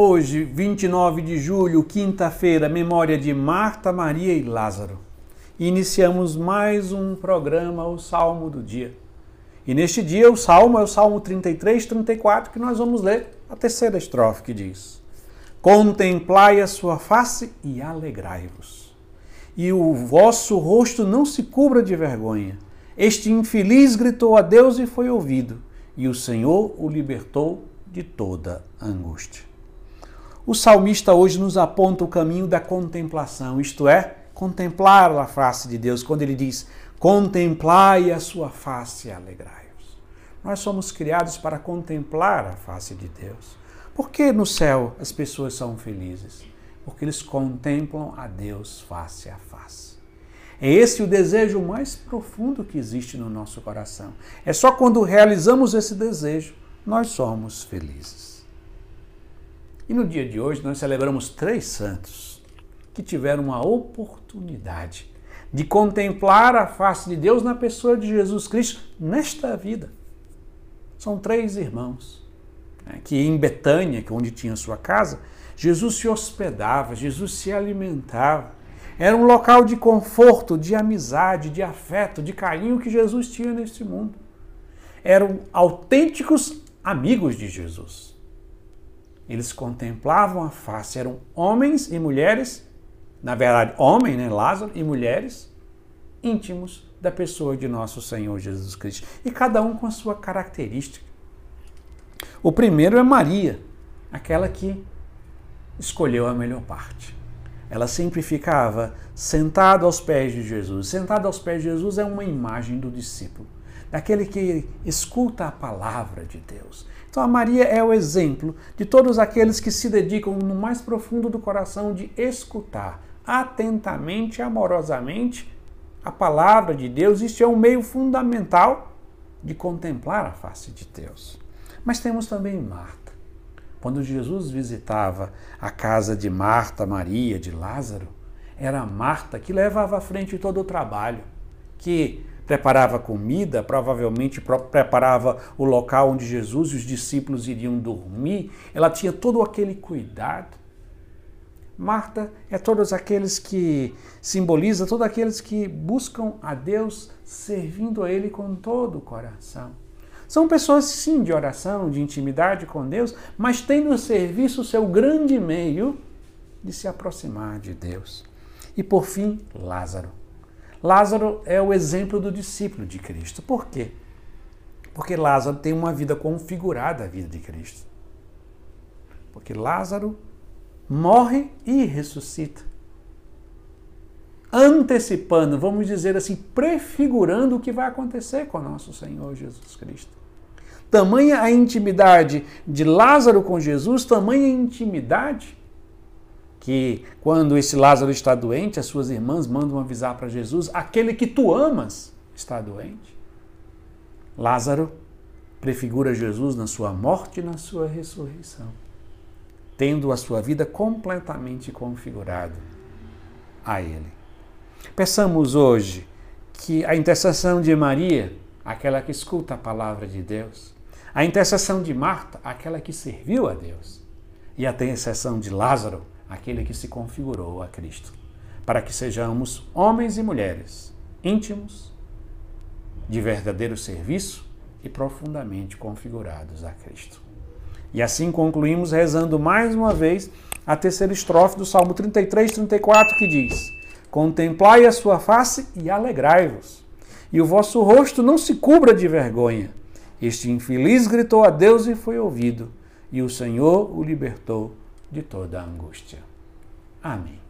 Hoje, 29 de julho, quinta-feira, memória de Marta, Maria e Lázaro. Iniciamos mais um programa, o Salmo do Dia. E neste dia, o salmo é o Salmo 33, 34, que nós vamos ler a terceira estrofe que diz: Contemplai a sua face e alegrai-vos. E o vosso rosto não se cubra de vergonha. Este infeliz gritou a Deus e foi ouvido, e o Senhor o libertou de toda angústia. O salmista hoje nos aponta o caminho da contemplação, isto é, contemplar a face de Deus, quando ele diz: Contemplai a sua face e alegrai-vos. Nós somos criados para contemplar a face de Deus. Por que no céu as pessoas são felizes? Porque eles contemplam a Deus face a face. É esse o desejo mais profundo que existe no nosso coração. É só quando realizamos esse desejo nós somos felizes. E no dia de hoje nós celebramos três santos que tiveram uma oportunidade de contemplar a face de Deus na pessoa de Jesus Cristo nesta vida. São três irmãos né, que em Betânia, é onde tinha sua casa, Jesus se hospedava, Jesus se alimentava. Era um local de conforto, de amizade, de afeto, de carinho que Jesus tinha neste mundo. Eram autênticos amigos de Jesus. Eles contemplavam a face, eram homens e mulheres, na verdade, homem, né, Lázaro, e mulheres íntimos da pessoa de nosso Senhor Jesus Cristo. E cada um com a sua característica. O primeiro é Maria, aquela que escolheu a melhor parte. Ela sempre ficava sentada aos pés de Jesus. Sentada aos pés de Jesus é uma imagem do discípulo, daquele que escuta a palavra de Deus, então a Maria é o exemplo de todos aqueles que se dedicam no mais profundo do coração de escutar atentamente, amorosamente a palavra de Deus. Isso é um meio fundamental de contemplar a face de Deus. Mas temos também Marta. Quando Jesus visitava a casa de Marta, Maria, de Lázaro, era Marta que levava à frente todo o trabalho, que preparava comida, provavelmente preparava o local onde Jesus e os discípulos iriam dormir. Ela tinha todo aquele cuidado. Marta é todos aqueles que simboliza todos aqueles que buscam a Deus servindo a ele com todo o coração. São pessoas sim de oração, de intimidade com Deus, mas têm no serviço o seu grande meio de se aproximar de Deus. E por fim, Lázaro. Lázaro é o exemplo do discípulo de Cristo. Por quê? Porque Lázaro tem uma vida configurada à vida de Cristo. Porque Lázaro morre e ressuscita. Antecipando, vamos dizer assim, prefigurando o que vai acontecer com nosso Senhor Jesus Cristo. Tamanha a intimidade de Lázaro com Jesus, tamanha intimidade que quando esse Lázaro está doente, as suas irmãs mandam avisar para Jesus: aquele que tu amas está doente. Lázaro prefigura Jesus na sua morte e na sua ressurreição, tendo a sua vida completamente configurada a Ele. Peçamos hoje que a intercessão de Maria, aquela que escuta a palavra de Deus, a intercessão de Marta, aquela que serviu a Deus, e a intercessão de Lázaro, aquele que se configurou a Cristo, para que sejamos homens e mulheres íntimos, de verdadeiro serviço e profundamente configurados a Cristo. E assim concluímos rezando mais uma vez a terceira estrofe do Salmo 33, 34, que diz: Contemplai a sua face e alegrai-vos, e o vosso rosto não se cubra de vergonha. Este infeliz gritou a Deus e foi ouvido, e o Senhor o libertou de toda a angústia. Amém.